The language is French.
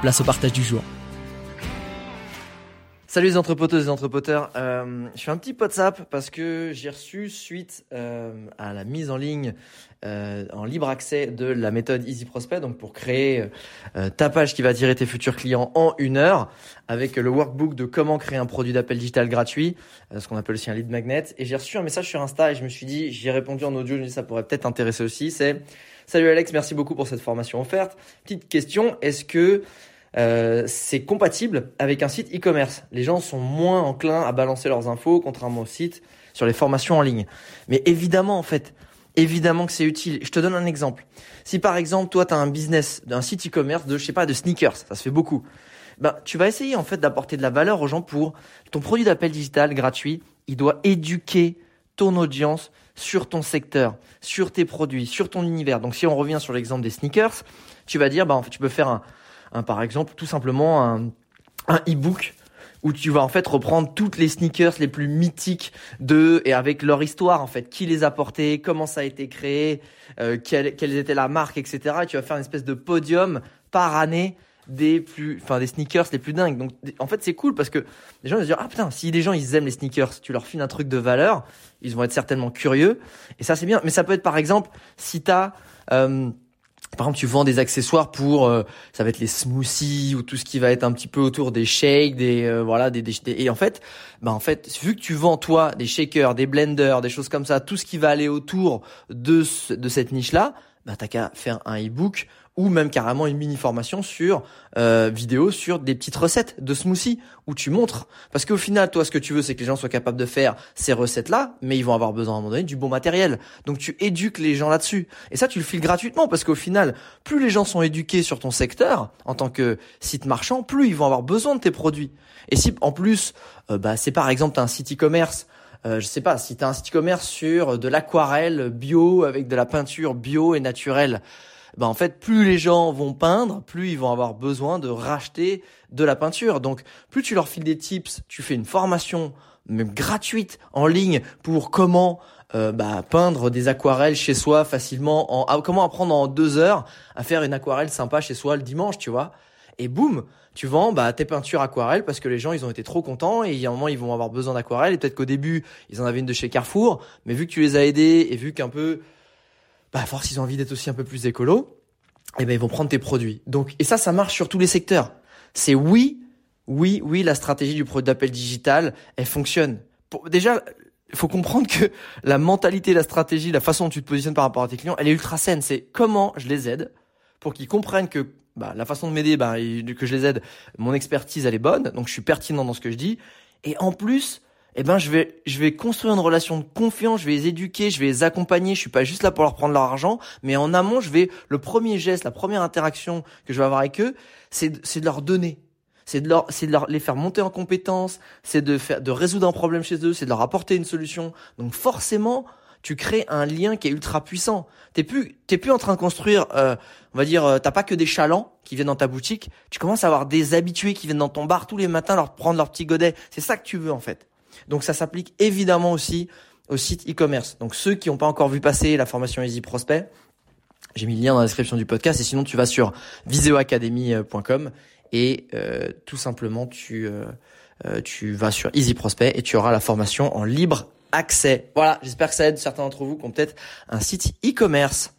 place au partage du jour. Salut les entrepoteuses et entrepoteurs, euh, je fais un petit WhatsApp parce que j'ai reçu suite euh, à la mise en ligne euh, en libre accès de la méthode Easy Prospect, donc pour créer ta page qui va attirer tes futurs clients en une heure, avec le workbook de comment créer un produit d'appel digital gratuit, ce qu'on appelle aussi un lead magnet. Et j'ai reçu un message sur Insta et je me suis dit, j'y ai répondu en audio, ça pourrait peut-être intéresser aussi, c'est Salut Alex, merci beaucoup pour cette formation offerte. Petite question, est-ce que euh, c'est compatible avec un site e-commerce. Les gens sont moins enclins à balancer leurs infos, contrairement au site sur les formations en ligne. Mais évidemment, en fait, évidemment que c'est utile. Je te donne un exemple. Si par exemple, toi, tu as un business d'un site e-commerce de, je sais pas, de sneakers, ça se fait beaucoup. Ben, tu vas essayer en fait d'apporter de la valeur aux gens pour ton produit d'appel digital gratuit. Il doit éduquer ton audience sur ton secteur, sur tes produits, sur ton univers. Donc si on revient sur l'exemple des sneakers, tu vas dire, bah en fait, tu peux faire un, par exemple, tout simplement un, un e-book où tu vas en fait reprendre toutes les sneakers les plus mythiques de et avec leur histoire en fait, qui les a portés, comment ça a été créé, euh, quelle, quelle était la marque, etc. Et tu vas faire une espèce de podium par année des plus, enfin des sneakers les plus dingues. Donc en fait c'est cool parce que les gens vont se dire ah putain si des gens ils aiment les sneakers, tu leur files un truc de valeur, ils vont être certainement curieux et ça c'est bien. Mais ça peut être par exemple si t'as euh, par exemple, tu vends des accessoires pour, euh, ça va être les smoothies ou tout ce qui va être un petit peu autour des shakes, des euh, voilà, des, des, et en fait, bah en fait, vu que tu vends toi des shakers, des blenders, des choses comme ça, tout ce qui va aller autour de de cette niche là, bah t'as qu'à faire un e-book ou même carrément une mini formation sur euh, vidéo sur des petites recettes de smoothie où tu montres. Parce qu'au final toi ce que tu veux c'est que les gens soient capables de faire ces recettes là mais ils vont avoir besoin à un moment donné du bon matériel. Donc tu éduques les gens là-dessus. Et ça tu le files gratuitement parce qu'au final plus les gens sont éduqués sur ton secteur en tant que site marchand plus ils vont avoir besoin de tes produits. Et si en plus euh, bah c'est par exemple un site e-commerce euh, je sais pas, si tu as un site e-commerce sur de l'aquarelle bio avec de la peinture bio et naturelle, bah en fait, plus les gens vont peindre, plus ils vont avoir besoin de racheter de la peinture. Donc, plus tu leur files des tips, tu fais une formation même gratuite en ligne pour comment euh, bah, peindre des aquarelles chez soi facilement, en, ah, comment apprendre en deux heures à faire une aquarelle sympa chez soi le dimanche, tu vois. Et boum, tu vends bah, tes peintures aquarelles parce que les gens ils ont été trop contents et il y a un moment ils vont avoir besoin d'aquarelles et peut-être qu'au début ils en avaient une de chez Carrefour, mais vu que tu les as aidés et vu qu'un peu bah force ils ont envie d'être aussi un peu plus écolo, et eh ben ils vont prendre tes produits. Donc et ça ça marche sur tous les secteurs. C'est oui, oui, oui, la stratégie du produit d'appel digital, elle fonctionne. Pour, déjà faut comprendre que la mentalité, la stratégie, la façon dont tu te positionnes par rapport à tes clients, elle est ultra saine. C'est comment je les aide pour qu'ils comprennent que bah, la façon de m'aider, bah, que je les aide, mon expertise, elle est bonne, donc je suis pertinent dans ce que je dis. Et en plus, eh ben je vais je vais construire une relation de confiance, je vais les éduquer, je vais les accompagner, je suis pas juste là pour leur prendre leur argent, mais en amont, je vais le premier geste, la première interaction que je vais avoir avec eux, c'est c'est de leur donner. C'est de leur c'est de leur les faire monter en compétences, c'est de faire de résoudre un problème chez eux, c'est de leur apporter une solution. Donc forcément, tu crées un lien qui est ultra puissant. T'es plus, t'es plus en train de construire, euh, on va dire, euh, t'as pas que des chalands qui viennent dans ta boutique. Tu commences à avoir des habitués qui viennent dans ton bar tous les matins, leur prendre leur petit godet. C'est ça que tu veux en fait. Donc ça s'applique évidemment aussi au site e-commerce. Donc ceux qui n'ont pas encore vu passer la formation Easy Prospect, j'ai mis le lien dans la description du podcast. Et sinon, tu vas sur viseoacademy.com et euh, tout simplement tu tu vas sur Easy Prospect et tu auras la formation en libre accès. Voilà, j'espère que ça aide certains d'entre vous qui ont peut-être un site e-commerce.